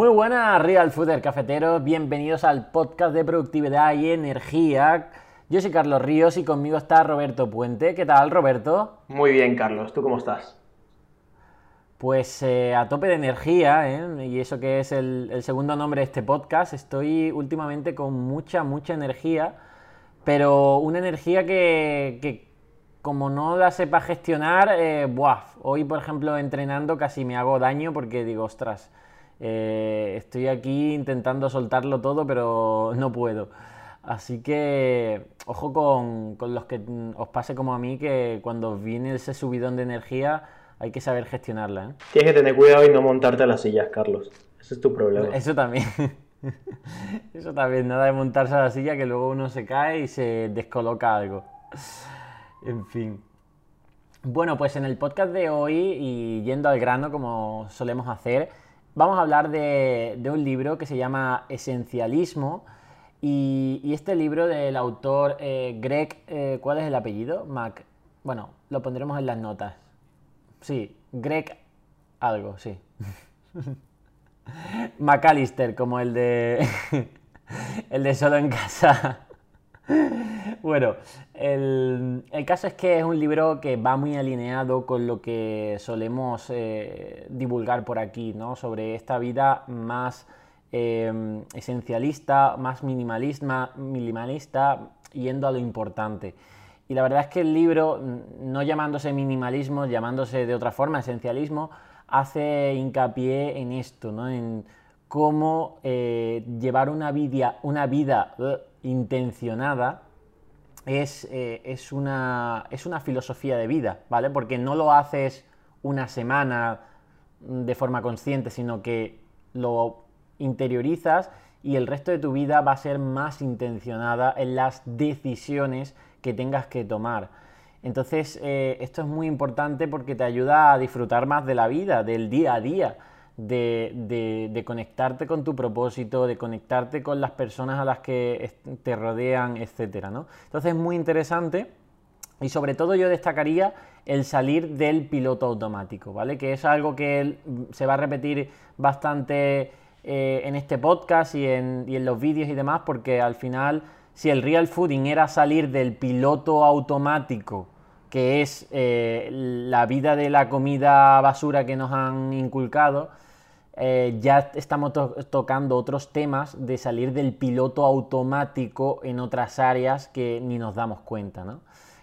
Muy buenas, Real Fooder Cafeteros. Bienvenidos al podcast de productividad y energía. Yo soy Carlos Ríos y conmigo está Roberto Puente. ¿Qué tal, Roberto? Muy bien, Carlos. ¿Tú cómo estás? Pues eh, a tope de energía, ¿eh? y eso que es el, segundo nombre de este podcast. Estoy últimamente con mucha, mucha energía, pero una energía que, como no la sepa gestionar, eh, buah, hoy por ejemplo entrenando casi me hago daño porque digo, ostras, eh, estoy aquí intentando soltarlo todo, pero no puedo. Así que ojo con, los que os pase como a mí, que cuando viene ese subidón de energía hay que saber gestionarla. ¿eh? Tienes que tener cuidado y no montarte a las sillas, Carlos. Ese es tu problema. Eso también. Eso también, nada de montarse a la silla que luego uno se cae y se descoloca algo. En fin. Bueno, pues en el podcast de hoy y yendo al grano como solemos hacer, vamos a hablar de, un libro que se llama Esencialismo. Y, este libro del autor eh, Greg, eh, ¿cuál es el apellido? Mac. Bueno, lo pondremos en las notas. Sí, Greg algo, sí. McAllister, como el de. el de Solo en Casa. bueno, el, caso es que es un libro que va muy alineado con lo que solemos eh, divulgar por aquí, ¿no? Sobre esta vida más em, esencialista, más minimalista, minimalista, yendo a lo importante. Y la verdad es que el libro, no llamándose minimalismo, llamándose de otra forma esencialismo, hace hincapié en esto, ¿no? En cómo eh, llevar una vida, una vida uh, intencionada es, eh, es, una, es una filosofía de vida, ¿vale? Porque no lo haces una semana de forma consciente, sino que lo interiorizas y el resto de tu vida va a ser más intencionada en las decisiones que tengas que tomar. Entonces, eh, esto es muy importante porque te ayuda a disfrutar más de la vida, del día a día de, conectarte con tu propósito, de conectarte con las personas a las que te rodean, etcétera, ¿no? Entonces es muy interesante y sobre todo yo destacaría el salir del piloto automático, ¿vale? Que es algo que se va a repetir bastante eh, en este podcast y en, los vídeos y demás, porque al final, si el real fooding era salir del piloto automático, que es eh, la vida de la comida basura que nos han inculcado, eh, ya estamos tocando otros temas de salir del piloto automático en otras áreas que ni nos damos cuenta. ¿no?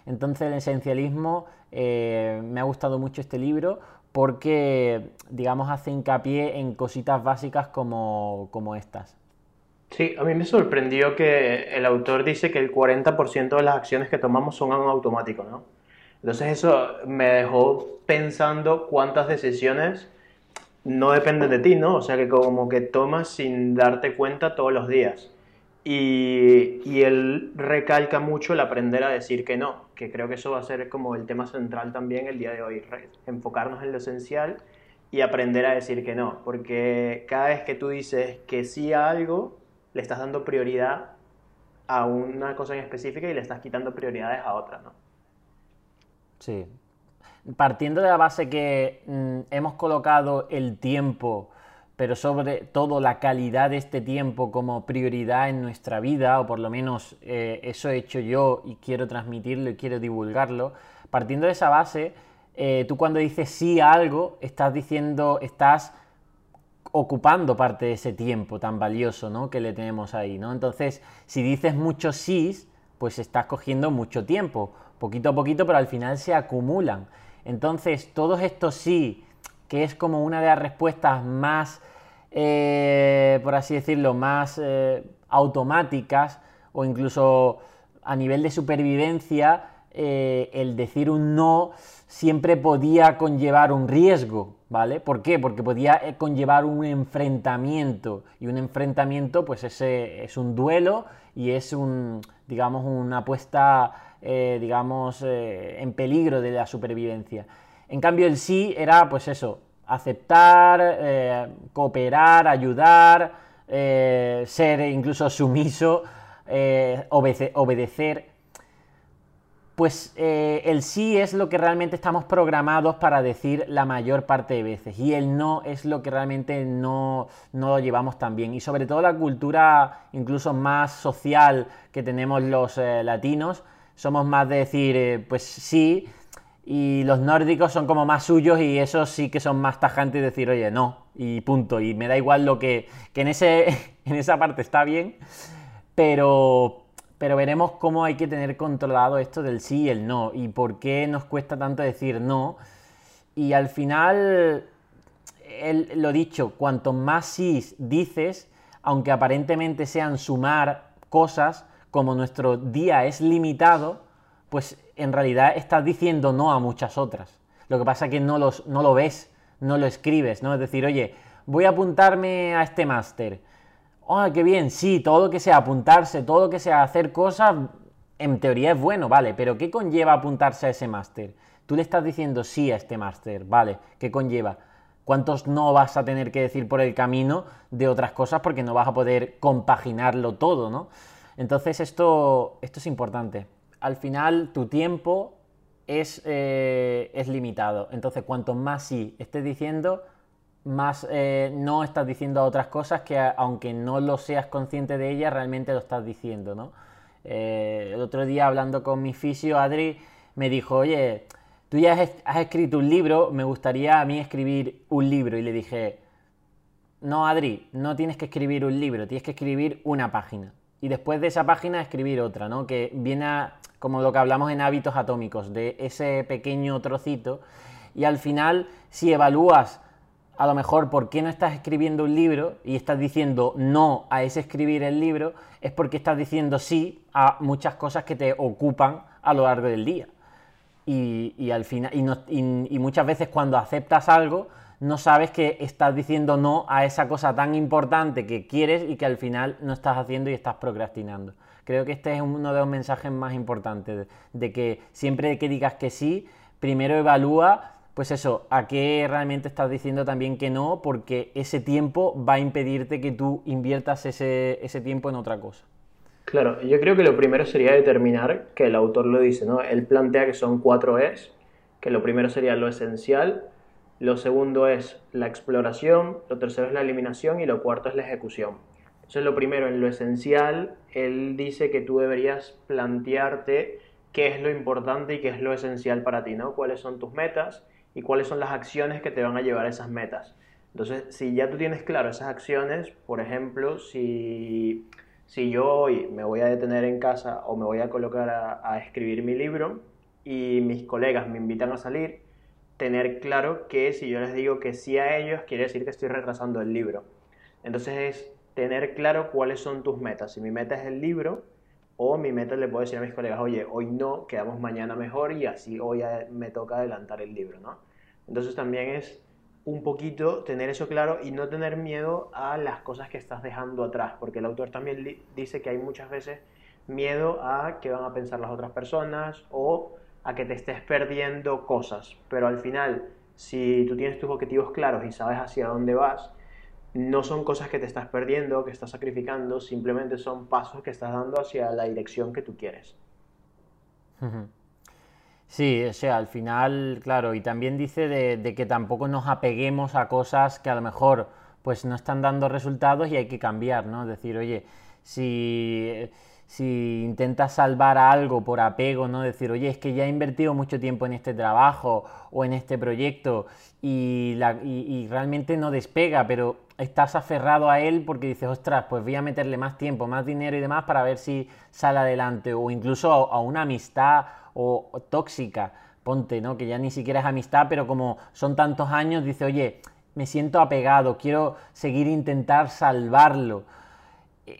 Entonces el esencialismo eh, me ha gustado mucho este libro porque, digamos, hace hincapié en cositas básicas como, como estas. Sí, a mí me sorprendió que el autor dice que el 40% de las acciones que tomamos son automáticos, ¿no? Entonces eso me dejó pensando cuántas decisiones no dependen de ti, ¿no? O sea que como que tomas sin darte cuenta todos los días. Y, y, él recalca mucho el aprender a decir que no, que creo que eso va a ser como el tema central también el día de hoy, enfocarnos en lo esencial y aprender a decir que no, porque cada vez que tú dices que sí a algo, le estás dando prioridad a una cosa en específica y le estás quitando prioridades a otra, ¿no? Sí, partiendo de la base que mm, hemos colocado el tiempo, pero sobre todo la calidad de este tiempo como prioridad en nuestra vida, o por lo menos eh, eso he hecho yo y quiero transmitirlo y quiero divulgarlo, partiendo de esa base, eh, tú cuando dices sí a algo, estás diciendo, estás ocupando parte de ese tiempo tan valioso ¿no? que le tenemos ahí. ¿no? Entonces, si dices muchos sís, pues estás cogiendo mucho tiempo, poquito a poquito, pero al final se acumulan. Entonces, todos estos sí, que es como una de las respuestas más, eh, por así decirlo, más eh, automáticas o incluso a nivel de supervivencia, eh, el decir un no siempre podía conllevar un riesgo, ¿vale? ¿Por qué? Porque podía conllevar un enfrentamiento y un enfrentamiento pues ese es un duelo y es un, digamos, una apuesta eh, digamos, eh, en peligro de la supervivencia. En cambio, el sí era, pues eso, aceptar, eh, cooperar, ayudar, ser incluso sumiso, obedecer. pues eh, el sí es lo que realmente estamos programados para decir la mayor parte de veces y el no es lo que realmente no, lo llevamos tan bien. Y sobre todo la cultura incluso más social que tenemos los eh, latinos, somos más de decir eh, pues sí y los nórdicos son como más suyos y esos sí que son más tajantes y decir oye no y punto. Y me da igual lo que, que en, ese, en esa parte está bien, pero pero veremos cómo hay que tener controlado esto del sí y el no y por qué nos cuesta tanto decir no. Y al final, lo dicho, cuanto más sí dices, aunque aparentemente sean sumar cosas, como nuestro día es limitado, pues en realidad estás diciendo no a muchas otras. Lo que pasa es que no, los, no lo ves, no lo escribes, ¿no? Es decir, oye, voy a apuntarme a este máster ¡Oh, qué bien! Sí, todo lo que sea apuntarse, todo lo que sea hacer cosas, en teoría es bueno, vale, pero ¿qué conlleva apuntarse a ese máster? Tú le estás diciendo sí a este máster, vale, ¿qué conlleva? ¿Cuántos no vas a tener que decir por el camino de otras cosas porque no vas a poder compaginarlo todo, ¿no? Entonces esto, esto es importante. Al final tu tiempo es, eh, es limitado. Entonces cuanto más sí estés diciendo, más eh, no estás diciendo otras cosas que aunque no lo seas consciente de ellas, realmente lo estás diciendo, ¿no? Eh, el otro día hablando con mi fisio, Adri, me dijo, oye, tú ya has, escrito un libro, me gustaría a mí escribir un libro. Y le dije, no, Adri, no tienes que escribir un libro, tienes que escribir una página. Y después de esa página escribir otra, ¿no? Que viene a, como lo que hablamos en hábitos atómicos, de ese pequeño trocito. Y al final, si evalúas a lo mejor por qué no estás escribiendo un libro y estás diciendo no a ese escribir el libro, es porque estás diciendo sí a muchas cosas que te ocupan a lo largo del día. Y, al final, y, muchas veces cuando aceptas algo, no sabes que estás diciendo no a esa cosa tan importante que quieres y que al final no estás haciendo y estás procrastinando. Creo que este es uno de los mensajes más importantes, de que siempre que digas que sí, primero evalúa pues eso, a qué realmente estás diciendo también que no, porque ese tiempo va a impedirte que tú inviertas ese, tiempo en otra cosa. Claro, yo creo que lo primero sería determinar, que el autor lo dice, ¿no? Él plantea que son cuatro es, que lo primero sería lo esencial, lo segundo es la exploración, lo tercero es la eliminación y lo cuarto es la ejecución. Entonces lo primero, en lo esencial, él dice que tú deberías plantearte qué es lo importante y qué es lo esencial para ti, ¿no? ¿Cuáles son tus metas? y cuáles son las acciones que te van a llevar a esas metas. Entonces, si ya tú tienes claro esas acciones, por ejemplo, si, si yo hoy me voy a detener en casa o me voy a colocar a, escribir mi libro y mis colegas me invitan a salir, tener claro que si yo les digo que sí a ellos, quiere decir que estoy retrasando el libro. Entonces es tener claro cuáles son tus metas. Si mi meta es el libro, o mi meta le puedo decir a mis colegas, oye, hoy no, quedamos mañana mejor y así hoy me toca adelantar el libro, ¿no? Entonces también es un poquito tener eso claro y no tener miedo a las cosas que estás dejando atrás, porque el autor también dice que hay muchas veces miedo a qué van a pensar las otras personas o a que te estés perdiendo cosas, pero al final, si tú tienes tus objetivos claros y sabes hacia dónde vas, no son cosas que te estás perdiendo, que estás sacrificando, simplemente son pasos que estás dando hacia la dirección que tú quieres. Sí, o sea, al final, claro, y también dice de, que tampoco nos apeguemos a cosas que a lo mejor pues no están dando resultados y hay que cambiar, ¿no? Es decir, oye, si, si intentas salvar algo por apego, ¿no? Decir, oye, es que ya he invertido mucho tiempo en este trabajo o en este proyecto y, la, y realmente no despega, pero estás aferrado a él porque dices, ostras, pues voy a meterle más tiempo, más dinero y demás para ver si sale adelante, o incluso a una amistad o, tóxica, ponte, ¿no? Que ya ni siquiera es amistad, pero como son tantos años, dice, oye, me siento apegado, quiero seguir intentar salvarlo.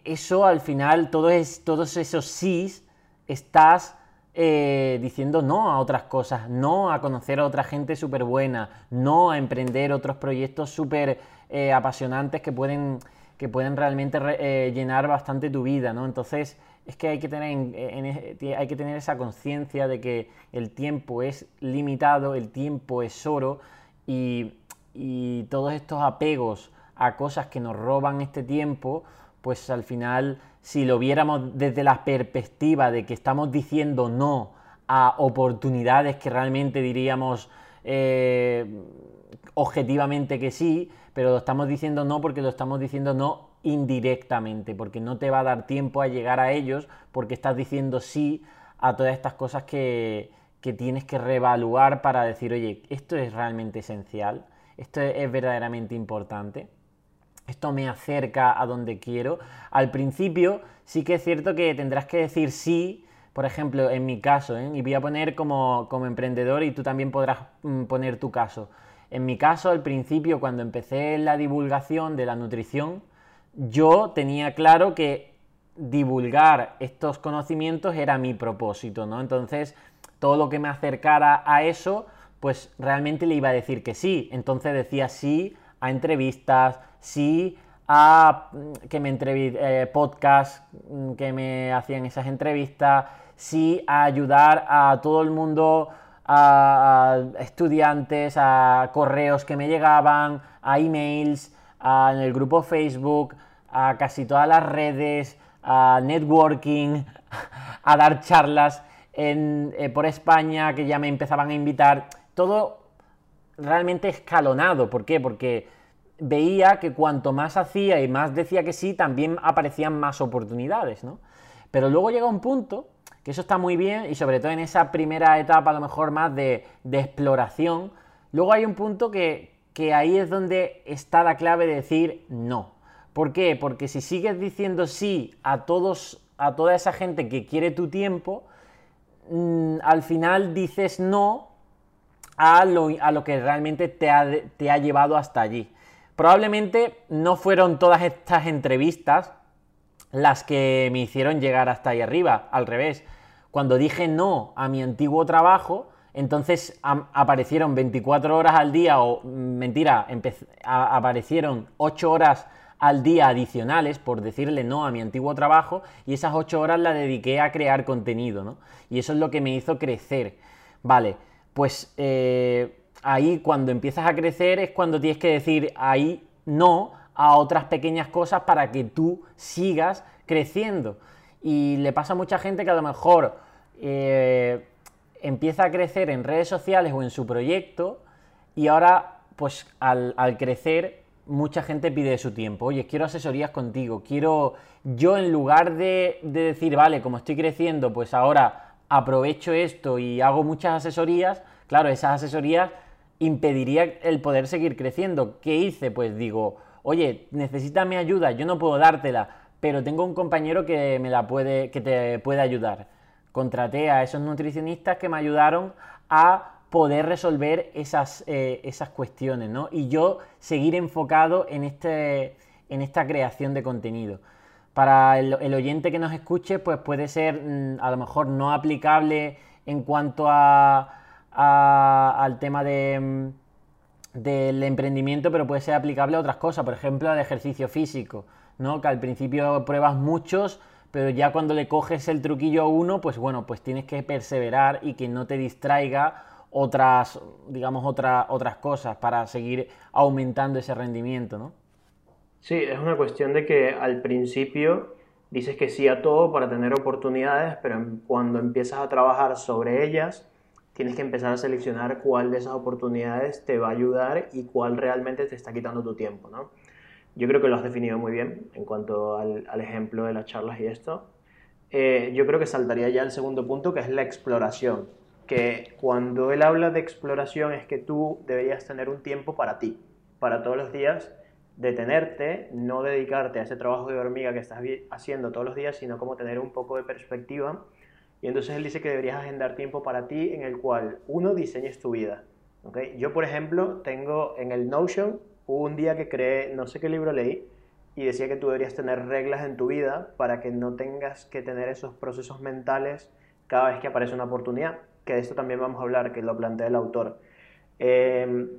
Eso al final, todos esos sís, estás eh, diciendo no a otras cosas, no a conocer a otra gente súper buena, no a emprender otros proyectos súper eh, apasionantes que pueden, que pueden realmente eh, llenar bastante tu vida, ¿no? Entonces, es que hay que tener, hay que tener esa conciencia de que el tiempo es limitado, el tiempo es oro y, todos estos apegos a cosas que nos roban este tiempo, pues al final, si lo viéramos desde la perspectiva de que estamos diciendo no a oportunidades que realmente diríamos eh, objetivamente que sí, pero lo estamos diciendo no porque lo estamos diciendo no indirectamente, porque no te va a dar tiempo a llegar a ellos, porque estás diciendo sí a todas estas cosas que, que tienes que reevaluar para decir, oye, esto es realmente esencial, esto es verdaderamente importante, esto me acerca a donde quiero. Al principio sí que es cierto que tendrás que decir sí, por ejemplo, en mi caso, ¿eh? y voy a poner como, como, emprendedor y tú también podrás mm, poner tu caso. En mi caso, al principio, cuando empecé la divulgación de la nutrición, yo tenía claro que divulgar estos conocimientos era mi propósito, ¿no? Entonces, todo lo que me acercara a eso, pues realmente le iba a decir que sí. Entonces decía sí a entrevistas, sí a mm, que me eh, podcast mm, que me hacían esas entrevistas, sí a ayudar a todo el mundo, a, estudiantes, a correos que me llegaban, a emails, en el grupo Facebook, a casi todas las redes, a networking, a dar charlas eh, por España que ya me empezaban a invitar. Todo realmente escalonado. ¿Por qué? Porque veía que cuanto más hacía y más decía que sí, también aparecían más oportunidades, ¿no? Pero luego llega un punto, que eso está muy bien, y sobre todo en esa primera etapa a lo mejor más de, exploración, luego hay un punto que, que ahí es donde está la clave de decir no. ¿Por qué? Porque si sigues diciendo sí a todos, a toda esa gente que quiere tu tiempo, mm, al final dices no a lo, a lo que realmente te ha, te ha, llevado hasta allí. Probablemente no fueron todas estas entrevistas las que me hicieron llegar hasta ahí arriba, al revés. Cuando dije no a mi antiguo trabajo, entonces aparecieron 24 horas al día, o mm, mentira, aparecieron 8 horas al día adicionales por decirle no a mi antiguo trabajo y esas ocho horas las dediqué a crear contenido, ¿no? Y eso es lo que me hizo crecer. Vale, pues eh, ahí cuando empiezas a crecer es cuando tienes que decir ahí no a otras pequeñas cosas para que tú sigas creciendo. Y le pasa a mucha gente que a lo mejor eh, empieza a crecer en redes sociales o en su proyecto y ahora pues al, crecer mucha gente pide su tiempo. Oye, quiero asesorías contigo. Quiero, yo en lugar de, decir, vale, como estoy creciendo, pues ahora aprovecho esto y hago muchas asesorías, claro, esas asesorías impediría el poder seguir creciendo. ¿Qué hice? Pues digo, oye, necesitas mi ayuda, yo no puedo dártela, pero tengo un compañero que me la puede, que te puede ayudar. Contraté a esos nutricionistas que me ayudaron a poder resolver esas, eh, esas cuestiones, ¿no? Y yo seguir enfocado en, este, en esta creación de contenido. Para el, oyente que nos escuche, pues puede ser mm, a lo mejor no aplicable en cuanto a, al tema de, mm, del emprendimiento, pero puede ser aplicable a otras cosas, por ejemplo, al ejercicio físico, ¿no? Que al principio pruebas muchos, pero ya cuando le coges el truquillo a uno, pues bueno, pues tienes que perseverar y que no te distraiga otras, digamos, otras cosas para seguir aumentando ese rendimiento, ¿no? Sí, es una cuestión de que al principio dices que sí a todo para tener oportunidades, pero cuando empiezas a trabajar sobre ellas, tienes que empezar a seleccionar cuál de esas oportunidades te va a ayudar y cuál realmente te está quitando tu tiempo, ¿no? Yo creo que lo has definido muy bien en cuanto al, ejemplo de las charlas y esto. Eh, yo creo que saltaría ya el segundo punto, que es la exploración que cuando él habla de exploración es que tú deberías tener un tiempo para ti, para todos los días detenerte, no dedicarte a ese trabajo de hormiga que estás haciendo todos los días, sino como tener un poco de perspectiva. Y entonces él dice que deberías agendar tiempo para ti en el cual uno diseñes tu vida. ¿okay? Yo, por ejemplo, tengo en el Notion un día que creé, no sé qué libro leí, y decía que tú deberías tener reglas en tu vida para que no tengas que tener esos procesos mentales cada vez que aparece una oportunidad que de esto también vamos a hablar, que lo plantea el autor. Em,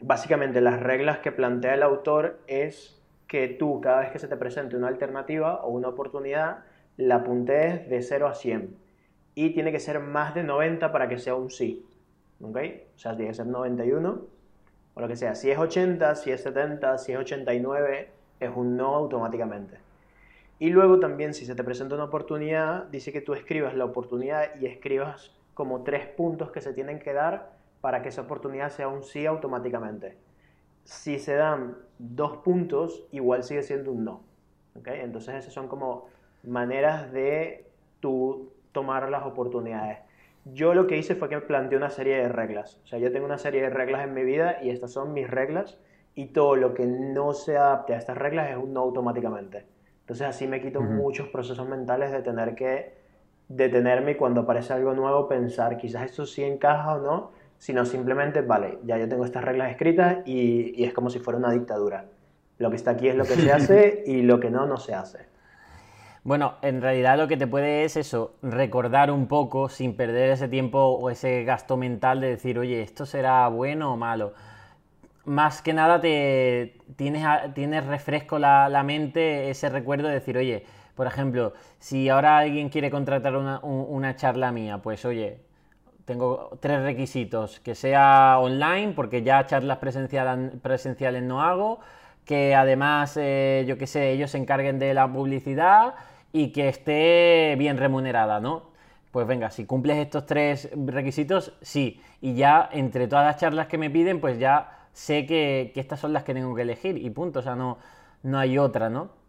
básicamente las reglas que plantea el autor es que tú cada vez que se te presente una alternativa o una oportunidad, la apuntes de 0 a 100. Y tiene que ser más de 90 para que sea un sí. ¿Ok? O sea, tiene que ser 91 o lo que sea. Si es 80, si es 70, si es 89, es un no automáticamente. Y luego también si se te presenta una oportunidad, dice que tú escribas la oportunidad y escribas como tres puntos que se tienen que dar para que esa oportunidad sea un sí automáticamente. Si se dan dos puntos, igual sigue siendo un no. ¿okay? Entonces esas son como maneras de tú tomar las oportunidades. Yo lo que hice fue que planteé una serie de reglas. O sea, yo tengo una serie de reglas en mi vida y estas son mis reglas y todo lo que no se adapte a estas reglas es un no automáticamente. Entonces así me quito muchos procesos mentales de tener que detenerme y cuando aparece algo nuevo pensar quizás esto sí encaja o no, sino simplemente, vale, ya yo tengo estas reglas escritas y, y es como si fuera una dictadura. Lo que está aquí es lo que se hace y lo que no, no se hace. Bueno, en realidad lo que te puede es eso, recordar un poco sin perder ese tiempo o ese gasto mental de decir, oye, esto será bueno o malo. Más que nada te tienes, tienes refresco la, la mente, ese recuerdo de decir, oye, por ejemplo, si ahora alguien quiere contratar una, una charla mía, pues oye, tengo tres requisitos, que sea online, porque ya charlas presenciales, presenciales no hago, que además, eh, yo qué sé, ellos se encarguen de la publicidad y que esté bien remunerada, ¿no? Pues venga, si cumples estos tres requisitos, sí. Y ya entre todas las charlas que me piden, pues ya sé que, estas son las que tengo que elegir y punto. O sea, no, no hay otra, ¿no?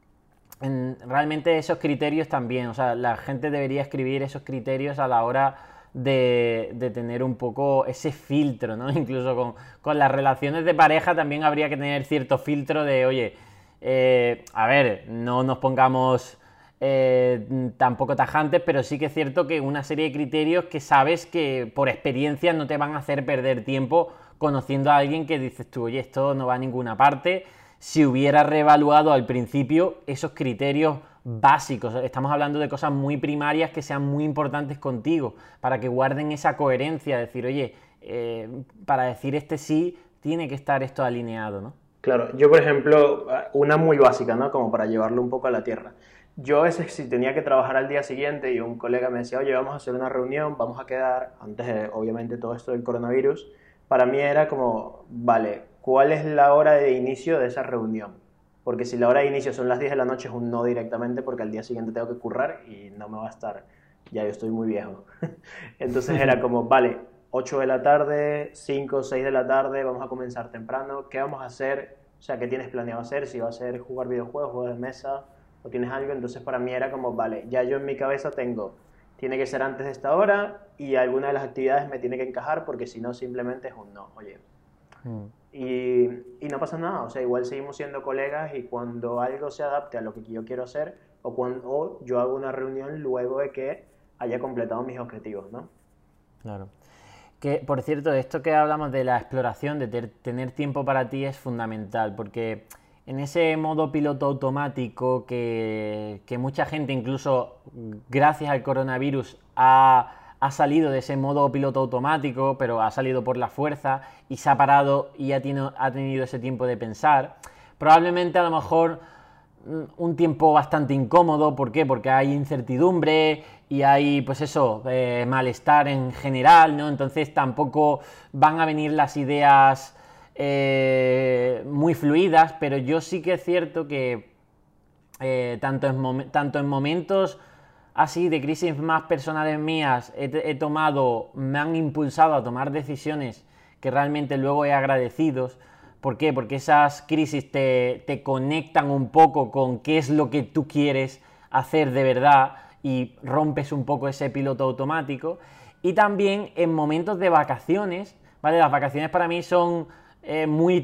realmente esos criterios también, o sea, la gente debería escribir esos criterios a la hora de, tener un poco ese filtro, ¿no? Incluso con, con, las relaciones de pareja también habría que tener cierto filtro de, oye, eh, a ver, no nos pongamos eh, tampoco tajantes, pero sí que es cierto que una serie de criterios que sabes que por experiencia no te van a hacer perder tiempo conociendo a alguien que dices tú, oye, esto no va a ninguna parte. Si hubiera reevaluado al principio esos criterios básicos, estamos hablando de cosas muy primarias que sean muy importantes contigo, para que guarden esa coherencia, decir, oye, eh, para decir este sí, tiene que estar esto alineado, ¿no? Claro, yo por ejemplo, una muy básica, ¿no? Como para llevarlo un poco a la tierra yo a veces si tenía que trabajar al día siguiente y un colega me decía, oye, vamos a hacer una reunión, vamos a quedar, antes de obviamente todo esto del coronavirus, para mí era como, vale, ¿cuál es la hora de inicio de esa reunión? Porque si la hora de inicio son las 10 de la noche es un no directamente porque al día siguiente tengo que currar y no me va a estar, ya yo estoy muy viejo. Entonces era como, vale, 8 de la tarde, 5 o 6 de la tarde, vamos a comenzar temprano, ¿qué vamos a hacer? O sea, ¿qué tienes planeado hacer? Si va a ser jugar videojuegos, juegos de mesa, o tienes algo, entonces para mí era como, vale, ya yo en mi cabeza tengo, tiene que ser antes de esta hora y alguna de las actividades me tiene que encajar porque si no simplemente es un no, oye. Mm. Y, y, no pasa nada, o sea, igual seguimos siendo colegas y cuando algo se adapte a lo que yo quiero hacer o cuando yo hago una reunión luego de que haya completado mis objetivos, ¿no? Claro. Que, por cierto, esto que hablamos de la exploración, de tener tiempo para ti es fundamental, porque en ese modo piloto automático que, mucha gente, incluso gracias al coronavirus, ha, salido de ese modo piloto automático, pero ha salido por la fuerza y se ha parado y ha, ha tenido ese tiempo de pensar. Probablemente a lo mejor un tiempo bastante incómodo, ¿por qué? Porque hay incertidumbre y hay, pues eso, eh, malestar en general, ¿no? Entonces tampoco van a venir las ideas eh, muy fluidas, pero yo sí que es cierto que eh, tanto, en tanto en momentos así de crisis más personales mías he, tomado, me han impulsado a tomar decisiones que realmente luego he agradecidos. ¿Por qué? Porque esas crisis te, te conectan un poco con qué es lo que tú quieres hacer de verdad y rompes un poco ese piloto automático. Y también en momentos de vacaciones, ¿vale? Las vacaciones para mí son eh, muy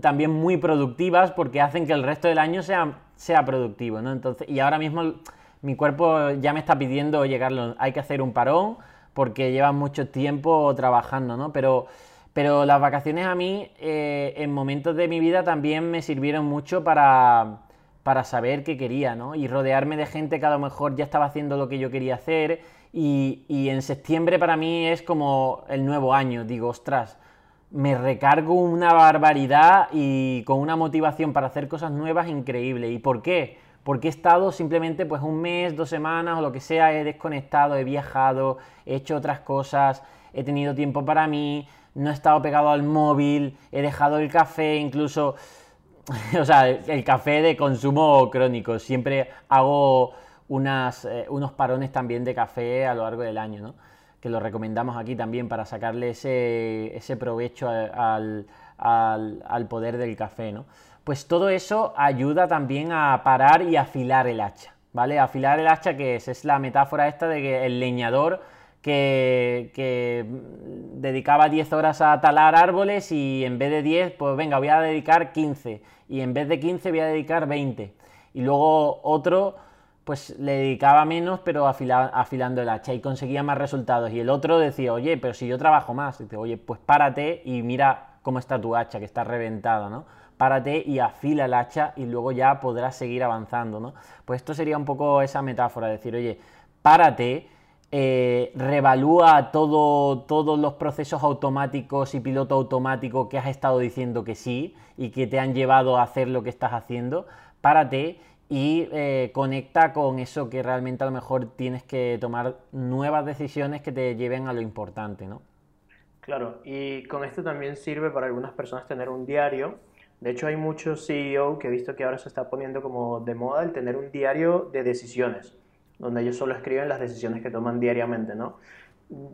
también muy productivas porque hacen que el resto del año sea, sea productivo, ¿no? Entonces, y ahora mismo mi cuerpo ya me está pidiendo, llegarlo, hay que hacer un parón porque lleva mucho tiempo trabajando, ¿no? Pero, pero las vacaciones a mí eh, en momentos de mi vida también me sirvieron mucho para, para saber qué quería, ¿no? Y rodearme de gente que a lo mejor ya estaba haciendo lo que yo quería hacer y, y en septiembre para mí es como el nuevo año, digo, ostras, me recargo una barbaridad y con una motivación para hacer cosas nuevas increíble. ¿Y por qué? Porque he estado simplemente pues un mes, dos semanas o lo que sea, he desconectado, he viajado, he hecho otras cosas, he tenido tiempo para mí, no he estado pegado al móvil, he dejado el café, incluso, o sea, el café de consumo crónico. Siempre hago unas, eh, unos parones también de café a lo largo del año, ¿no? Que lo recomendamos aquí también para sacarle ese, ese provecho al, al, poder del café, ¿no? Pues todo eso ayuda también a parar y afilar el hacha, ¿vale? Afilar el hacha, que es, es la metáfora esta de que el leñador que, que, dedicaba 10 horas a talar árboles y en vez de 10, pues venga, voy a dedicar 15 y en vez de 15 voy a dedicar 20. Y luego otro pues le dedicaba menos, pero afilando el hacha y conseguía más resultados. Y el otro decía, oye, pero si yo trabajo más, dice, oye, pues párate y mira cómo está tu hacha, que está reventada, ¿no? Párate y afila el hacha y luego ya podrás seguir avanzando, ¿no? Pues esto sería un poco esa metáfora, decir, oye, párate, eh, revalúa todo, todos los procesos automáticos y piloto automático que has estado diciendo que sí y que te han llevado a hacer lo que estás haciendo, párate y eh, conecta con eso que realmente a lo mejor tienes que tomar nuevas decisiones que te lleven a lo importante, ¿no? Claro, y con esto también sirve para algunas personas tener un diario. De hecho, hay muchos CEO que he visto que ahora se está poniendo como de moda el tener un diario de decisiones, donde ellos solo escriben las decisiones que toman diariamente, ¿no?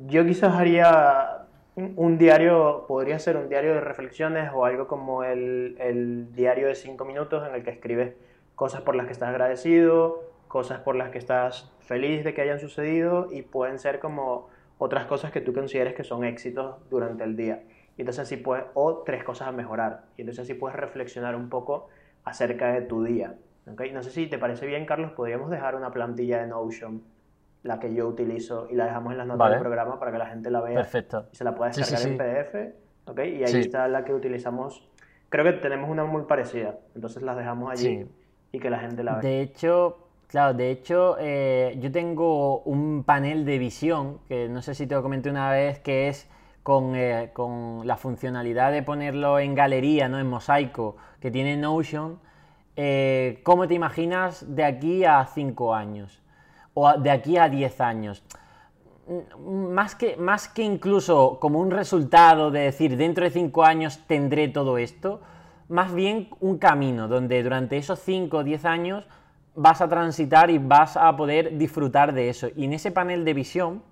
Yo quizás haría un diario, podría ser un diario de reflexiones o algo como el, el diario de cinco minutos en el que escribes cosas por las que estás agradecido, cosas por las que estás feliz de que hayan sucedido y pueden ser como otras cosas que tú consideres que son éxitos durante el día. Y entonces así puedes, o tres cosas a mejorar. Y entonces así puedes reflexionar un poco acerca de tu día. ¿okay? No sé si te parece bien, Carlos, podríamos dejar una plantilla de Notion, la que yo utilizo, y la dejamos en las notas del programa para que la gente la vea. Perfecto. Y se la pueda descargar en PDF. ¿okay? Y ahí está la que utilizamos. Creo que tenemos una muy parecida. Entonces las dejamos allí y que la gente la vea. De hecho, claro, de hecho, eh, yo tengo un panel de visión, que no sé si te lo comenté una vez, que es con, eh, con la funcionalidad de ponerlo en galería, ¿no? En mosaico, que tiene Notion. Eh, ¿Cómo te imaginas de aquí a 5 años? O de aquí a 10 años. Más que, más que incluso como un resultado de decir dentro de 5 años tendré todo esto, más bien un camino donde durante esos 5 o 10 años vas a transitar y vas a poder disfrutar de eso. Y en ese panel de visión,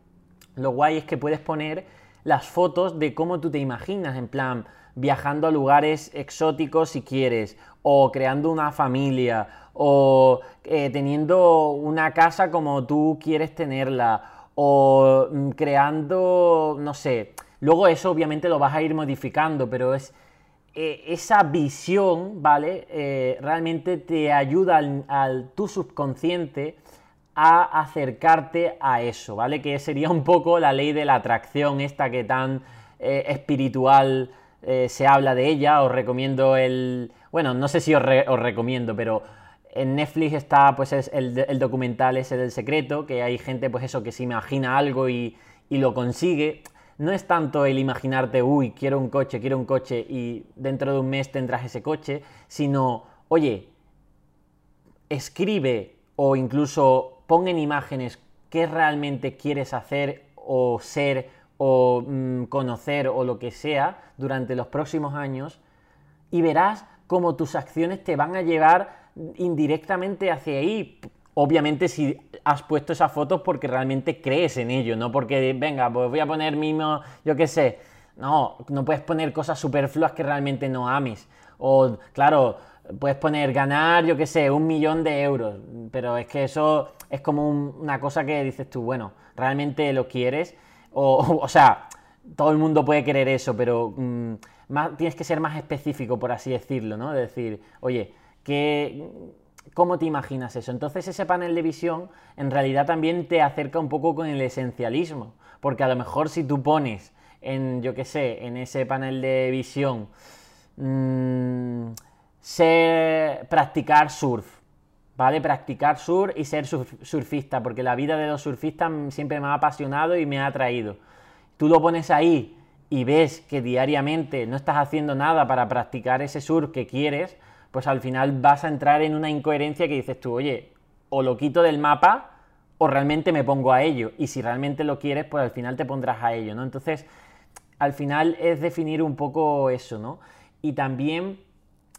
lo guay es que puedes poner las fotos de cómo tú te imaginas, en plan, viajando a lugares exóticos si quieres, o creando una familia, o eh, teniendo una casa como tú quieres tenerla, o mm, creando, no sé. Luego eso obviamente lo vas a ir modificando, pero es eh, esa visión, ¿vale? Eh, realmente te ayuda al, tu subconsciente a acercarte a eso, ¿vale? Que sería un poco la ley de la atracción, esta que tan eh, espiritual se habla de ella. Os recomiendo el. Bueno, no sé si os, recomiendo, pero en Netflix está pues el, documental ese del secreto, que hay gente, pues eso, que se imagina algo y, y lo consigue no es tanto el imaginarte, uy, quiero un coche, quiero un coche y dentro de un mes tendrás ese coche, sino, oye, escribe o incluso pon en imágenes qué realmente quieres hacer o ser o mm, conocer o lo que sea durante los próximos años y verás cómo tus acciones te van a llevar indirectamente hacia ahí. Obviamente si has puesto esas fotos porque realmente crees en ello, no porque, venga, pues voy a poner mismo, yo qué sé. No, no puedes poner cosas superfluas que realmente no ames. O, claro, puedes poner ganar, yo qué sé, un millón de euros. Pero es que eso es como una cosa que dices tú, bueno, realmente lo quieres. O, o sea, todo el mundo puede querer eso, pero mm, más, tienes que ser más específico, por así decirlo, ¿no? De decir, oye, que ¿Cómo te imaginas eso? Entonces ese panel de visión en realidad también te acerca un poco con el esencialismo, porque a lo mejor si tú pones en, yo qué sé, en ese panel de visión, mmm, ser, practicar surf, ¿vale? Practicar surf y ser surfista, porque la vida de los surfistas siempre me ha apasionado y me ha atraído. Tú lo pones ahí y ves que diariamente no estás haciendo nada para practicar ese surf que quieres, pues al final vas a entrar en una incoherencia que dices tú, oye, o lo quito del mapa o realmente me pongo a ello. Y si realmente lo quieres, pues al final te pondrás a ello, ¿no? Entonces, al final es definir un poco eso, ¿no? Y también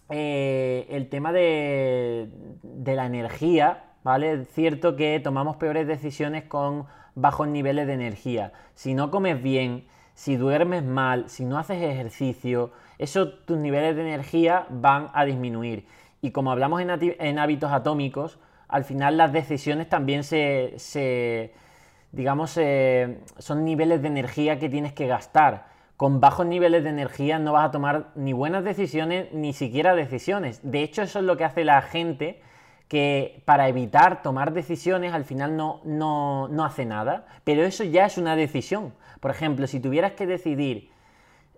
eh, el tema de, de la energía, ¿vale? Es cierto que tomamos peores decisiones con bajos niveles de energía. Si no comes bien, si duermes mal, si no haces ejercicio, eso tus niveles de energía van a disminuir. Y como hablamos en, hábitos atómicos, al final las decisiones también se, digamos, son niveles de energía que tienes que gastar. Con bajos niveles de energía no vas a tomar ni buenas decisiones, ni siquiera decisiones. De hecho, eso es lo que hace la gente que para evitar tomar decisiones al final no, no, hace nada, pero eso ya es una decisión. Por ejemplo, si tuvieras que decidir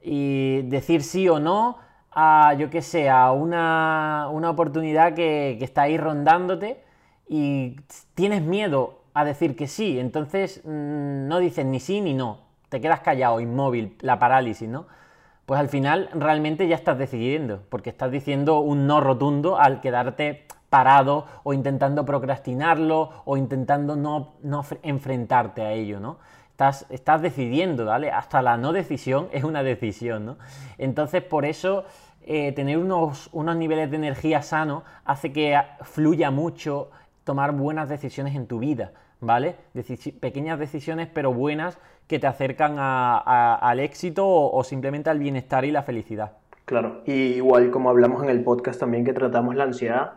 y decir sí o no a, yo que sé, a una, oportunidad que, está ahí rondándote y tienes miedo a decir que sí, entonces mm, no dices ni sí ni no, te quedas callado, inmóvil, la parálisis, ¿no? Pues al final realmente ya estás decidiendo, porque estás diciendo un no rotundo al quedarte parado o intentando procrastinarlo o intentando no, enfrentarte a ello, ¿no? Estás, estás decidiendo, ¿vale? Hasta la no decisión es una decisión, ¿no? Entonces, por eso, eh, tener unos, unos niveles de energía sano hace que fluya mucho tomar buenas decisiones en tu vida, ¿vale? pequeñas decisiones, pero buenas, que te acercan al éxito o, o simplemente al bienestar y la felicidad. Claro, y igual como hablamos en el podcast también que tratamos la ansiedad,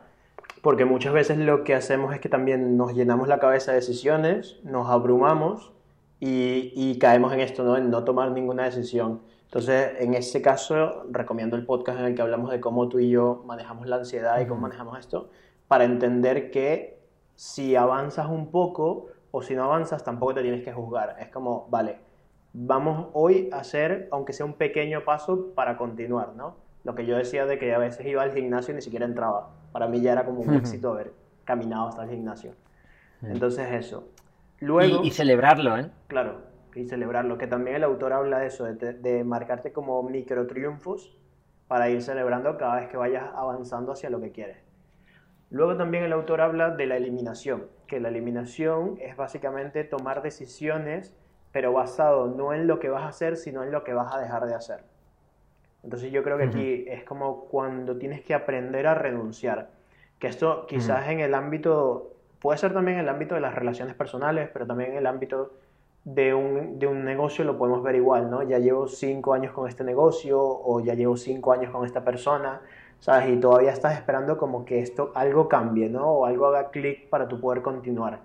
porque muchas veces lo que hacemos es que también nos llenamos la cabeza de decisiones, nos abrumamos y, caemos en esto, ¿no? En no tomar ninguna decisión. Entonces, en ese caso, recomiendo el podcast en el que hablamos de cómo tú y yo manejamos la ansiedad y cómo manejamos esto, para entender que si avanzas un poco o si no avanzas, tampoco te tienes que juzgar. Es como, vale, vamos hoy a hacer, aunque sea un pequeño paso, para continuar, ¿no? Lo que yo decía de que a veces iba al gimnasio y ni siquiera entraba para mí ya era como un éxito haber caminado hasta el gimnasio. Entonces eso. Luego, y, celebrarlo, ¿eh? Claro, y celebrarlo, que también el autor habla de eso, de, marcarte como micro triunfos para ir celebrando cada vez que vayas avanzando hacia lo que quieres. Luego también el autor habla de la eliminación, que la eliminación es básicamente tomar decisiones, pero basado no en lo que vas a hacer, sino en lo que vas a dejar de hacer. Entonces yo creo que aquí es como cuando tienes que aprender a renunciar. Que esto quizás en el ámbito, puede ser también en el ámbito de las relaciones personales, pero también en el ámbito de un, de un negocio lo podemos ver igual, ¿no? Ya llevo cinco años con este negocio o ya llevo cinco años con esta persona, ¿sabes? Y todavía estás esperando como que esto, algo cambie, ¿no? O algo haga clic para tu poder continuar.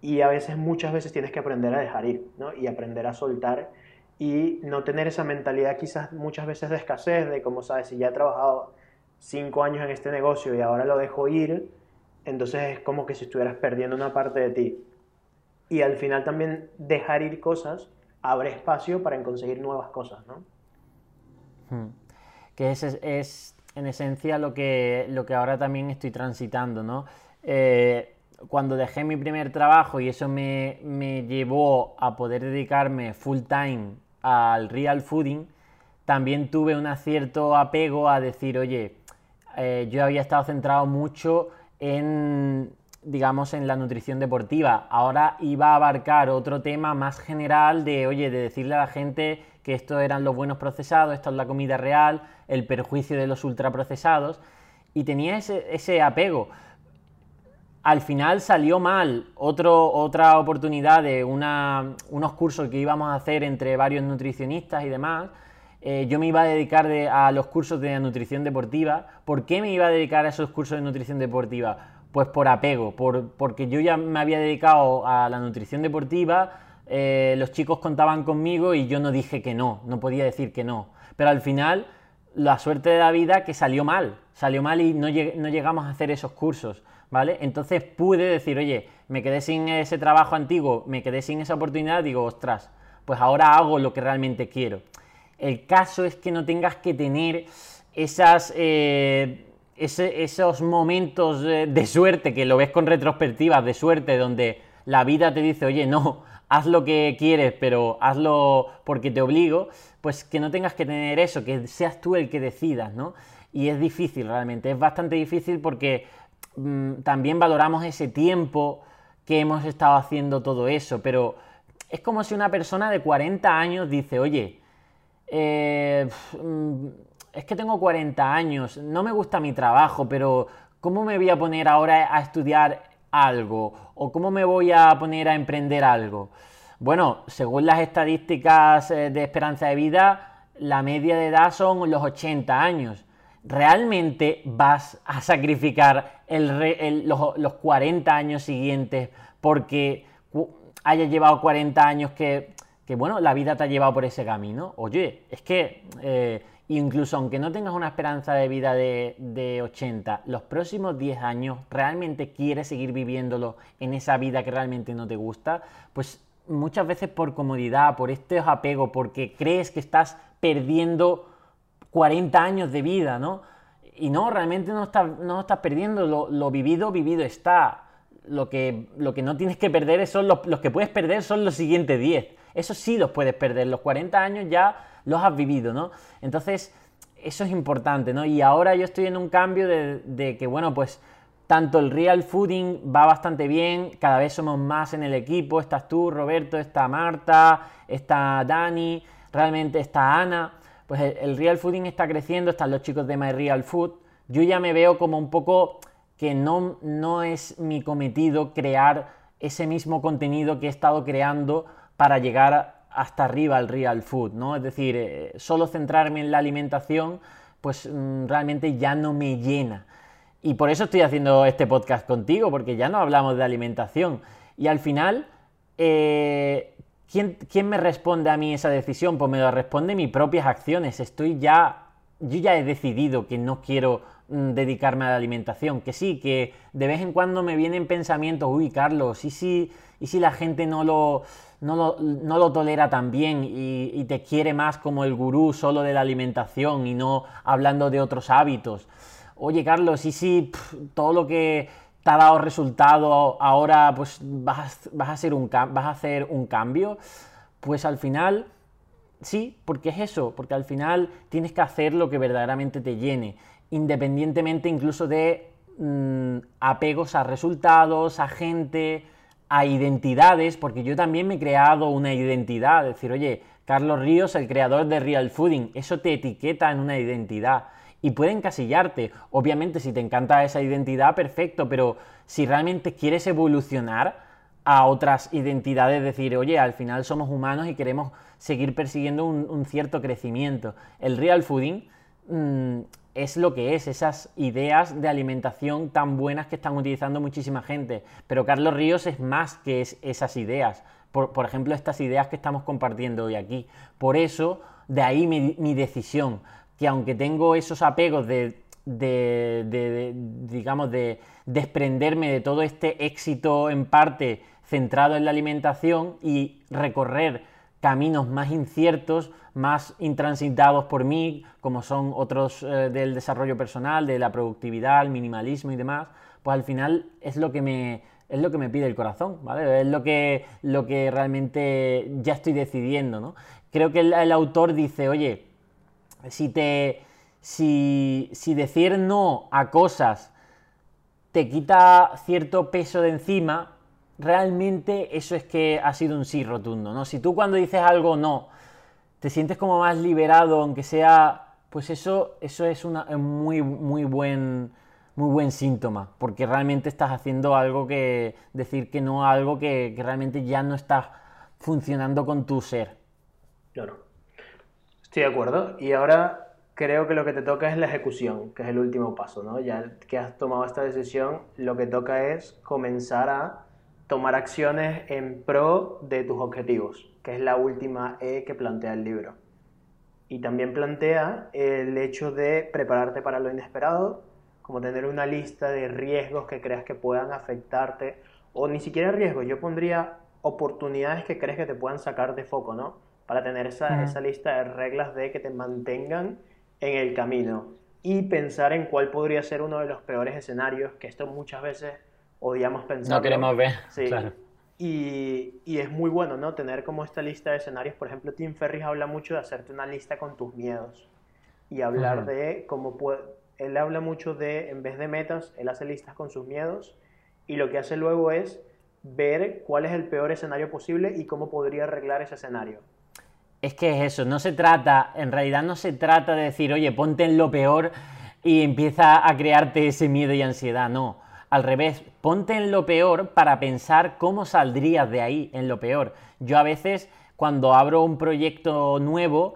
Y a veces, muchas veces tienes que aprender a dejar ir, ¿no? Y aprender a soltar y no tener esa mentalidad quizás muchas veces de escasez, de como sabes, si ya he trabajado cinco años en este negocio y ahora lo dejo ir, entonces es como que si estuvieras perdiendo una parte de ti. Y al final también dejar ir cosas abre espacio para conseguir nuevas cosas, ¿no? Hmm. Que es, es, en esencia lo que, lo que ahora también estoy transitando, ¿no? Eh, cuando dejé mi primer trabajo y eso me, me llevó a poder dedicarme full time al real fooding, también tuve un cierto apego a decir, oye, eh, yo había estado centrado mucho en, digamos, en la nutrición deportiva. Ahora iba a abarcar otro tema más general de, oye, de decirle a la gente que estos eran los buenos procesados, esto es la comida real, el perjuicio de los ultraprocesados. Y tenía ese, ese apego al final salió mal otra oportunidad de unos cursos que íbamos a hacer entre varios nutricionistas y demás. Eh, yo me iba a dedicar a los cursos de nutrición deportiva. ¿Por qué me iba a dedicar a esos cursos de nutrición deportiva? Pues por apego, porque yo ya me había dedicado a la nutrición deportiva, eh, los chicos contaban conmigo y yo no dije que no, no podía decir que no. Pero al final, la suerte de la vida que salió mal, salió mal y no llegamos a hacer esos cursos. ¿Vale? Entonces pude decir, oye, me quedé sin ese trabajo antiguo, me quedé sin esa oportunidad, digo, ostras, pues ahora hago lo que realmente quiero. El caso es que no tengas que tener esas, eh, esos momentos de suerte, que lo ves con retrospectivas de suerte, donde la vida te dice, oye, no, haz lo que quieres, pero hazlo porque te obligo, pues que no tengas que tener eso, que seas tú el que decidas, ¿no? Y es difícil realmente, es bastante difícil porque Mm, también valoramos ese tiempo que hemos estado haciendo todo eso, pero es como si una persona de 40 años dice, oye, eh, mm, es que tengo 40 años, no me gusta mi trabajo, pero ¿cómo me voy a poner ahora a estudiar algo? ¿O cómo me voy a poner a emprender algo? Bueno, según las estadísticas eh, de esperanza de vida, la media de edad son los 80 años. ¿Realmente vas a sacrificar los, 40 años siguientes porque hayas llevado 40 años que, bueno, la vida te ha llevado por ese camino? Oye, es que eh, incluso aunque no tengas una esperanza de vida de, de 80, los próximos 10 años, ¿realmente quieres seguir viviéndolo en esa vida que realmente no te gusta? Pues muchas veces por comodidad, por este apego, porque crees que estás perdiendo 40 años de vida, ¿no? Y no, realmente no estás, no estás perdiendo, lo, vivido, vivido está. Lo que, lo que no tienes que perder son los, que puedes perder son los siguientes 10. Eso sí los puedes perder, los 40 años ya los has vivido, ¿no? Entonces, eso es importante, ¿no? Y ahora yo estoy en un cambio de, de que, bueno, pues tanto el real fooding va bastante bien, cada vez somos más en el equipo, estás tú, Roberto, está Marta, está Dani, realmente está Ana, pues el, real fooding está creciendo, están los chicos de My Real Food, yo ya me veo como un poco que no, no es mi cometido crear ese mismo contenido que he estado creando para llegar hasta arriba al real food, ¿no? Es decir, eh, solo centrarme en la alimentación, pues mm, realmente ya no me llena. Y por eso estoy haciendo este podcast contigo, porque ya no hablamos de alimentación. Y al final, eh, ¿quién, ¿quién, me responde a mí esa decisión? Pues me lo responde mis propias acciones. Estoy ya, yo ya he decidido que no quiero mm, dedicarme a la alimentación. Que sí, que de vez en cuando me vienen pensamientos, uy, Carlos, ¿y si, y si la gente no lo, no lo, tolera tan bien y, y te quiere más como el gurú solo de la alimentación y no hablando de otros hábitos? oye Carlos, y si todo lo que te ha dado resultado ahora pues vas, a hacer un, vas a hacer un cambio, pues al final sí, porque es eso, porque al final tienes que hacer lo que verdaderamente te llene, independientemente incluso de mm, apegos a resultados, a gente, a identidades, porque yo también me he creado una identidad, decir, oye, Carlos Ríos, el creador de Real Fooding, eso te etiqueta en una identidad y puede encasillarte. Obviamente, si te encanta esa identidad, perfecto, pero si realmente quieres evolucionar a otras identidades, decir, oye, al final somos humanos y queremos seguir persiguiendo un, cierto crecimiento. El real fooding mm, es lo que es, esas ideas de alimentación tan buenas que están utilizando muchísima gente. Pero Carlos Ríos es más que esas ideas. Por, ejemplo, estas ideas que estamos compartiendo hoy aquí. Por eso, de ahí mi decisión que aunque tengo esos apegos de, digamos, de desprenderme de todo este éxito en parte centrado en la alimentación y recorrer caminos más inciertos, más intransitados por mí, como son otros eh, del desarrollo personal, de la productividad, el minimalismo y demás, pues al final es lo que me, es lo que me pide el corazón, ¿vale? Es lo que, lo que realmente ya estoy decidiendo, ¿no? Creo que el autor dice, oye, si te. Si, si decir no a cosas te quita cierto peso de encima, realmente eso es que ha sido un sí rotundo, ¿no? Si tú cuando dices algo no, te sientes como más liberado, aunque sea, pues eso, eso es un muy, muy buen, muy buen síntoma, porque realmente estás haciendo algo que, decir que no a algo que, que realmente ya no está funcionando con tu ser. Claro. Estoy de acuerdo. Y ahora creo que lo que te toca es la ejecución, que es el último paso, ¿no? Ya que has tomado esta decisión, lo que toca es comenzar a tomar acciones en pro de tus objetivos, que es la última E que plantea el libro. Y también plantea el hecho de prepararte para lo inesperado, como tener una lista de riesgos que creas que puedan afectarte, o ni siquiera riesgos, yo pondría oportunidades que crees que te puedan sacar de foco, ¿no? Para tener esa, esa lista de reglas de que te mantengan en el camino y pensar en cuál podría ser uno de los peores escenarios, que esto muchas veces odiamos pensar. No queremos ver, sí. claro. Y, y, es muy bueno, ¿no? Tener como esta lista de escenarios. Por ejemplo, Tim Ferris habla mucho de hacerte una lista con tus miedos y hablar de cómo puede... Él habla mucho de, en vez de metas, él hace listas con sus miedos y lo que hace luego es ver cuál es el peor escenario posible y cómo podría arreglar ese escenario es que es eso, no se trata, en realidad no se trata de decir, oye, ponte en lo peor y empieza a crearte ese miedo y ansiedad, no. al revés, ponte en lo peor para pensar cómo saldrías de ahí en lo peor. Yo a veces, cuando abro un proyecto nuevo,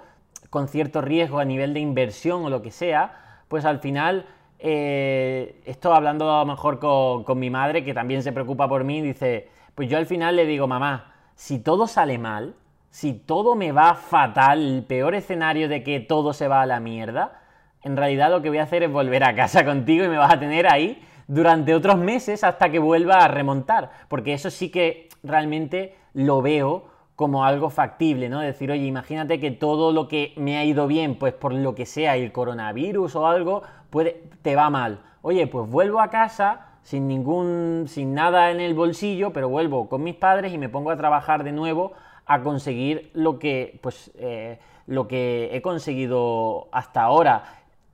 con cierto riesgo a nivel de inversión o lo que sea, pues al final, eh, esto hablando a lo mejor con, con mi madre, que también se preocupa por mí, dice, pues yo al final le digo, mamá, si todo sale mal, si todo me va fatal, el peor escenario de que todo se va a la mierda, en realidad lo que voy a hacer es volver a casa contigo y me vas a tener ahí durante otros meses hasta que vuelva a remontar, porque eso sí que realmente lo veo como algo factible, ¿no? Decir, oye, imagínate que todo lo que me ha ido bien, pues por lo que sea, el coronavirus o algo, puede, te va mal. Oye, pues vuelvo a casa sin ningún, sin nada en el bolsillo, pero vuelvo con mis padres y me pongo a trabajar de nuevo a conseguir lo que, pues, eh, lo que he conseguido hasta ahora.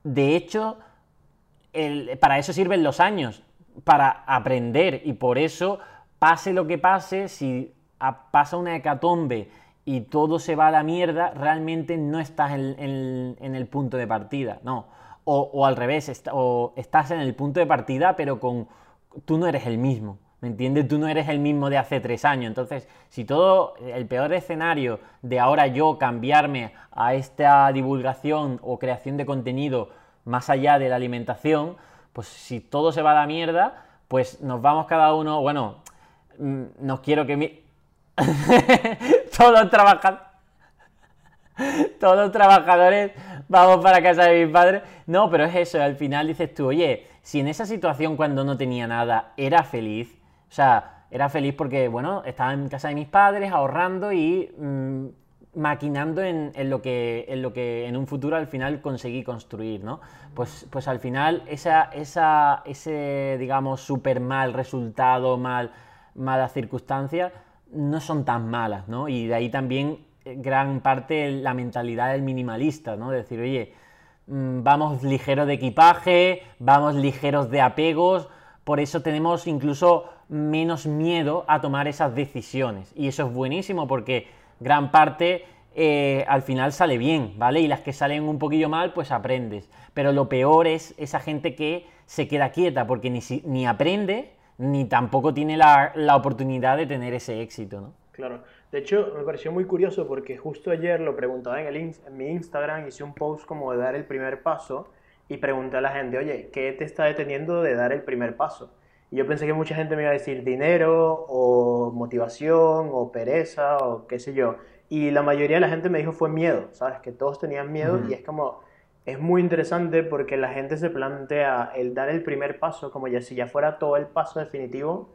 De hecho, para eso sirven los años, para aprender y por eso, pase lo que pase, si pasa una hecatombe y todo se va a la mierda, realmente no estás en, el punto de partida, no. O, al revés, o estás en el punto de partida, pero con tú no eres el mismo. ¿Me entiendes? Tú no eres el mismo de hace tres años. Entonces, si todo el peor escenario de ahora yo cambiarme a esta divulgación o creación de contenido más allá de la alimentación, pues si todo se va a la mierda, pues nos vamos cada uno, bueno, mm, no quiero que mi... todos trabajan todos los trabajadores vamos para casa de mis padres. No, pero es eso, al final dices tú, oye, si en esa situación cuando no tenía nada era feliz, o sea, era feliz porque, bueno, estaba en casa de mis padres ahorrando y mm, maquinando en, lo que, en lo que en un futuro al final conseguí construir, ¿no? Pues, pues al final esa, esa, ese, digamos, súper mal resultado, mal, malas circunstancias, no son tan malas, ¿no? Y de ahí también eh, gran parte la mentalidad del minimalista, ¿no? decir, oye, mm, vamos ligeros de equipaje, vamos ligeros de apegos, por eso tenemos incluso menos miedo a tomar esas decisiones. Y eso es buenísimo porque gran parte eh, al final sale bien, ¿vale? Y las que salen un poquillo mal, pues aprendes. Pero lo peor es esa gente que se queda quieta porque ni, ni aprende ni tampoco tiene la, la, oportunidad de tener ese éxito, ¿no? Claro. De hecho, me pareció muy curioso porque justo ayer lo preguntaba en, el, en mi Instagram, hice un post como de dar el primer paso y pregunté a la gente, oye, ¿qué te está deteniendo de dar el primer paso? Y yo pensé que mucha gente me iba a decir dinero o motivación o pereza o qué sé yo. Y la mayoría de la gente me dijo fue miedo, ¿sabes? Que todos tenían miedo y es como, es muy interesante porque la gente se plantea el dar el primer paso como ya si ya fuera todo el paso definitivo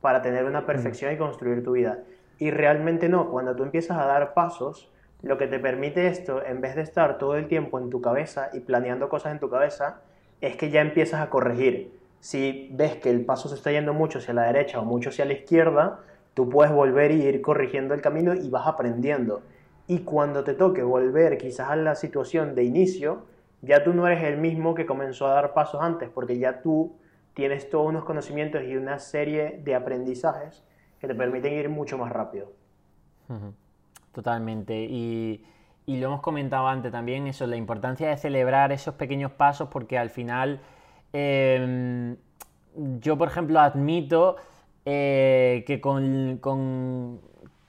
para tener una perfección y construir tu vida. Y realmente no, cuando tú empiezas a dar pasos, lo que te permite esto, en vez de estar todo el tiempo en tu cabeza y planeando cosas en tu cabeza, es que ya empiezas a corregir. Si ves que el paso se está yendo mucho hacia la derecha o mucho hacia la izquierda, tú puedes volver y ir corrigiendo el camino y vas aprendiendo. Y cuando te toque volver quizás a la situación de inicio, ya tú no eres el mismo que comenzó a dar pasos antes, porque ya tú tienes todos unos conocimientos y una serie de aprendizajes que te permiten ir mucho más rápido. Totalmente. Y, lo hemos comentado antes también, eso, la importancia de celebrar esos pequeños pasos porque al final em, yo, por ejemplo, admito eh, que con,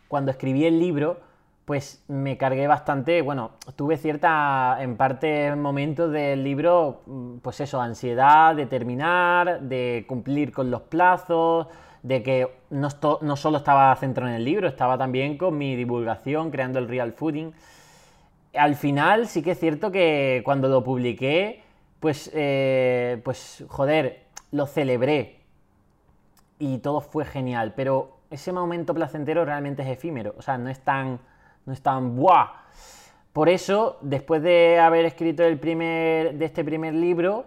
cuando escribí el libro, pues me cargué bastante, bueno, tuve cierta, en parte, momentos del libro, pues eso, ansiedad de terminar, de cumplir con los plazos, de que no, no, solo estaba centrado en el libro, estaba también con mi divulgación, creando el real fooding. Al final sí que es cierto que cuando lo publiqué, pues, eh, pues joder, lo celebré y todo fue genial, pero ese momento placentero realmente es efímero, o sea, no es tan, no es tan ¡buah! Por eso, después de haber escrito el primer, de este primer libro,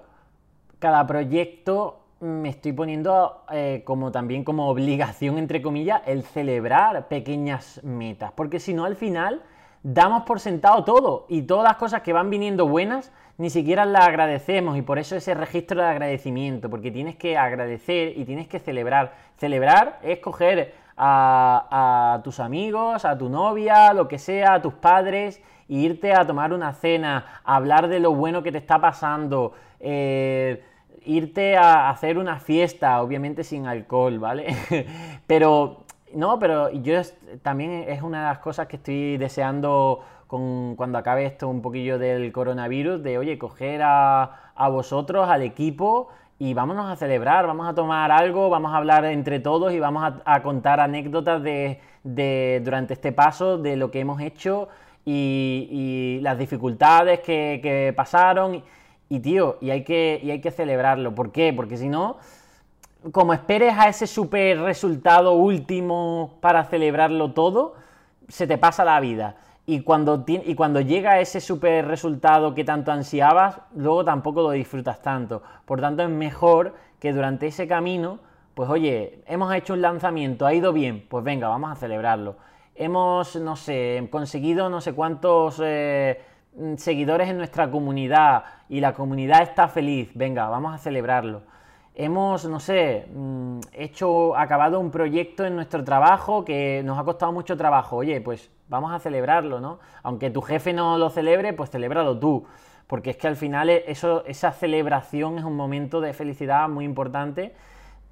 cada proyecto me estoy poniendo eh, como también como obligación, entre comillas, el celebrar pequeñas metas. Porque si no, al final damos por sentado todo y todas las cosas que van viniendo buenas ni siquiera las agradecemos y por eso ese registro de agradecimiento, porque tienes que agradecer y tienes que celebrar. Celebrar es coger a, tus amigos, a tu novia, lo que sea, a tus padres, irte a tomar una cena, hablar de lo bueno que te está pasando. Eh, irte a hacer una fiesta, obviamente sin alcohol, ¿vale? pero, no, pero yo también es una de las cosas que estoy deseando con, cuando acabe esto un poquillo del coronavirus, de, oye, coger a, a vosotros, al equipo, y vámonos a celebrar, vamos a tomar algo, vamos a hablar entre todos y vamos a, contar anécdotas de, durante este paso, de lo que hemos hecho y, las dificultades que, pasaron. Y tío, y hay, que, y hay que celebrarlo. ¿Por qué? Porque si no, como esperes a ese super resultado último para celebrarlo todo, se te pasa la vida. Y cuando, y cuando llega ese super resultado que tanto ansiabas, luego tampoco lo disfrutas tanto. Por tanto, es mejor que durante ese camino, pues oye, hemos hecho un lanzamiento, ha ido bien, pues venga, vamos a celebrarlo. Hemos, no sé, conseguido no sé cuántos eh, seguidores en nuestra comunidad y la comunidad está feliz, venga, vamos a celebrarlo hemos, no sé, mm, hecho, acabado un proyecto en nuestro trabajo que nos ha costado mucho trabajo. Oye, pues vamos a celebrarlo, ¿no? Aunque tu jefe no lo celebre, pues celébralo tú. Porque es que al final eso, esa celebración es un momento de felicidad muy importante,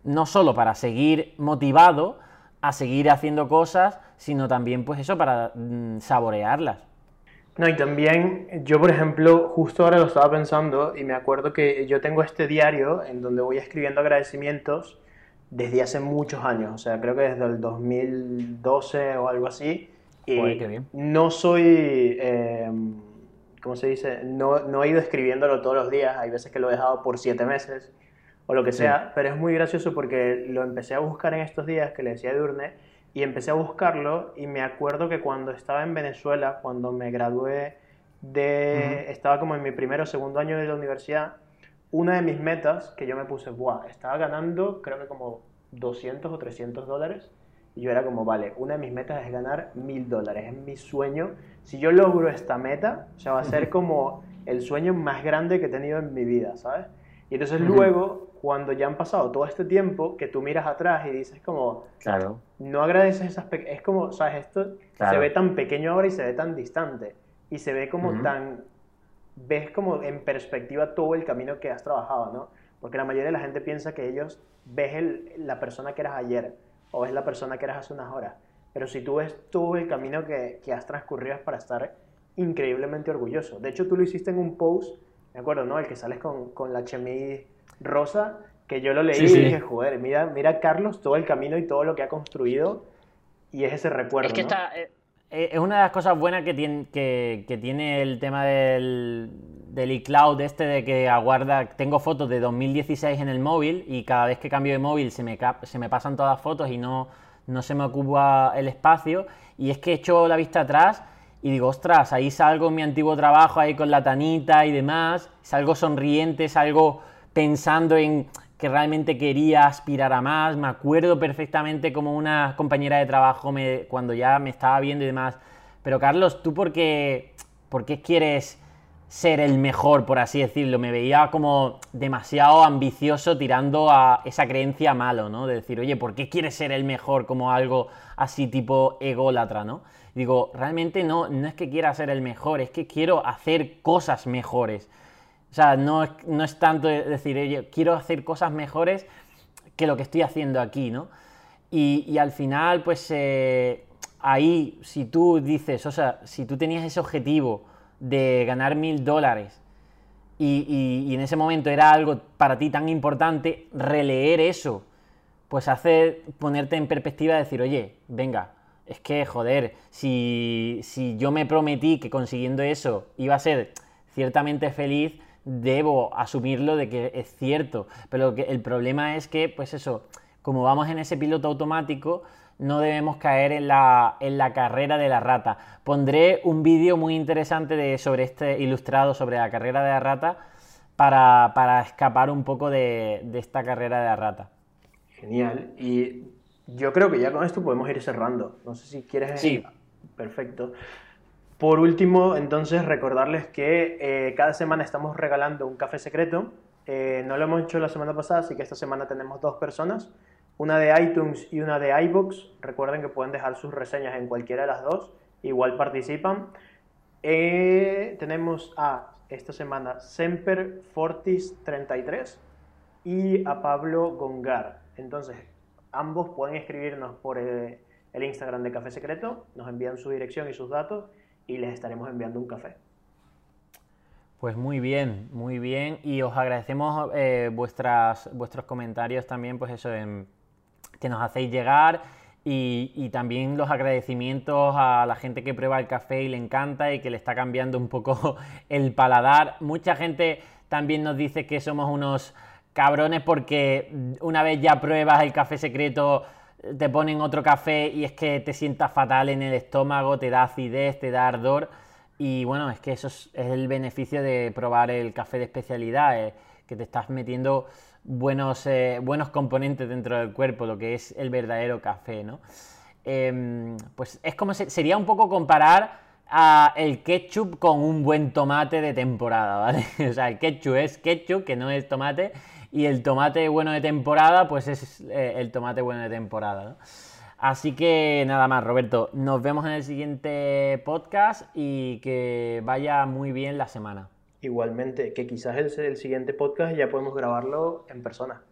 no solo para seguir motivado a seguir haciendo cosas, sino también pues eso para mm, saborearlas. No, y también yo, por ejemplo, justo ahora lo estaba pensando y me acuerdo que yo tengo este diario en donde voy escribiendo agradecimientos desde hace muchos años, o sea, creo que desde el 2012 o algo así. Y no soy, em, ¿cómo se dice? No, no, he ido escribiéndolo todos los días, hay veces que lo he dejado por siete meses o lo que sea, pero es muy gracioso porque lo empecé a buscar en estos días que le decía a Durne y empecé a buscarlo y me acuerdo que cuando estaba en Venezuela, cuando me gradué de... Estaba como en mi primero o segundo año de la universidad, una de mis metas que yo me puse, Buah, estaba ganando creo que como 200 o 300 dólares. Y yo era como, vale, una de mis metas es ganar 1000 dólares, es mi sueño. Si yo logro esta meta, o sea, va a ser como el sueño más grande que he tenido en mi vida, ¿sabes? Y entonces luego cuando ya han pasado todo este tiempo, que tú miras atrás y dices como, claro. no agradeces esas es como, sabes, esto se ve tan pequeño ahora y se ve tan distante y se ve como tan, ves como en perspectiva todo el camino que has trabajado, ¿no? Porque la mayoría de la gente piensa que ellos ves el, la persona que eras ayer o ves la persona que eras hace unas horas, pero si tú ves todo el camino que, que has transcurrido es para estar increíblemente orgulloso. De hecho, tú lo hiciste en un post, me acuerdo, ¿no? El que sales con, con la chemise rosa, que yo lo leí y dije, joder, mira, mira Carlos todo el camino y todo lo que ha construido y es ese recuerdo. Es que eh, eh, es una de las cosas buenas que tiene, que, tiene el tema del, del iCloud este de que aguarda, tengo fotos de 2016 en el móvil y cada vez que cambio de móvil se me, se me pasan todas las fotos y no, no se me ocupa el espacio y es que echo la vista atrás y digo, ostras, ahí salgo en mi antiguo trabajo ahí con la tanita y demás, salgo sonriente, salgo pensando en que realmente quería aspirar a más. Me acuerdo perfectamente como una compañera de trabajo me, cuando ya me estaba viendo y demás. Pero Carlos, ¿tú por qué, por qué quieres ser el mejor, por así decirlo? Me veía como demasiado ambicioso tirando a esa creencia malo, ¿no? De decir, oye, ¿por qué quieres ser el mejor como algo así tipo ególatra, ¿no? Digo, realmente no, no es que quiera ser el mejor, es que quiero hacer cosas mejores. O sea, no, es tanto decir, oye, quiero hacer cosas mejores que lo que estoy haciendo aquí, ¿no? Y, al final, pues eh, ahí, si tú dices, o sea, si tú tenías ese objetivo de ganar mil dólares y, y, en ese momento era algo para ti tan importante, releer eso, pues hace ponerte en perspectiva y decir, oye, venga, es que, joder, si, si yo me prometí que consiguiendo eso iba a ser ciertamente feliz, debo asumirlo de que es cierto. Pero que el problema es que, pues eso, como vamos en ese piloto automático, no debemos caer en la, en la carrera de la rata. Pondré un vídeo muy interesante de, sobre este ilustrado sobre la carrera de la rata para, escapar un poco de, esta carrera de la rata. Genial. Y yo creo que ya con esto podemos ir cerrando. No sé si quieres. Sí. Perfecto. Por último, entonces, recordarles que eh, cada semana estamos regalando un café secreto. Eh, no lo hemos hecho la semana pasada, así que esta semana tenemos dos personas, una de iTunes y una de iBox. Recuerden que pueden dejar sus reseñas en cualquiera de las dos, igual participan. Eh, tenemos a esta semana Semper Fortis 33. y a Pablo Gongar. Entonces, ambos pueden escribirnos por el, el Instagram de Café Secreto, nos envían su dirección y sus datos y les estaremos enviando un café. Pues muy bien, muy bien. Y os agradecemos eh, vuestras, vuestros comentarios también, pues eso, que nos hacéis llegar. Y también los agradecimientos a la gente que prueba el café y le encanta y que le está cambiando un poco el paladar. Mucha gente también nos dice que somos unos cabrones porque una vez ya pruebas el café secreto, te ponen otro café y es que te sientas fatal en el estómago, te da acidez, te da ardor. Y bueno, es que eso es, el beneficio de probar el café de especialidad, eh, que te estás metiendo buenos, eh, buenos componentes dentro del cuerpo, lo que es el verdadero café, ¿no? Em, pues es como se- sería un poco comparar a el ketchup con un buen tomate de temporada, ¿vale? O sea, el ketchup es ketchup, que no es tomate, y el tomate bueno de temporada, pues es eh, el tomate bueno de temporada, ¿no? Así que nada más, Roberto, nos vemos en el siguiente podcast y que vaya muy bien la semana. Igualmente, que quizás el, el siguiente podcast ya podemos grabarlo en persona.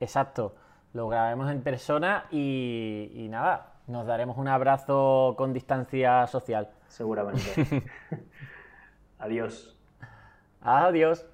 Exacto, lo grabemos en persona y, y nada, nos daremos un abrazo con distancia social. Seguramente. Adiós. Adiós.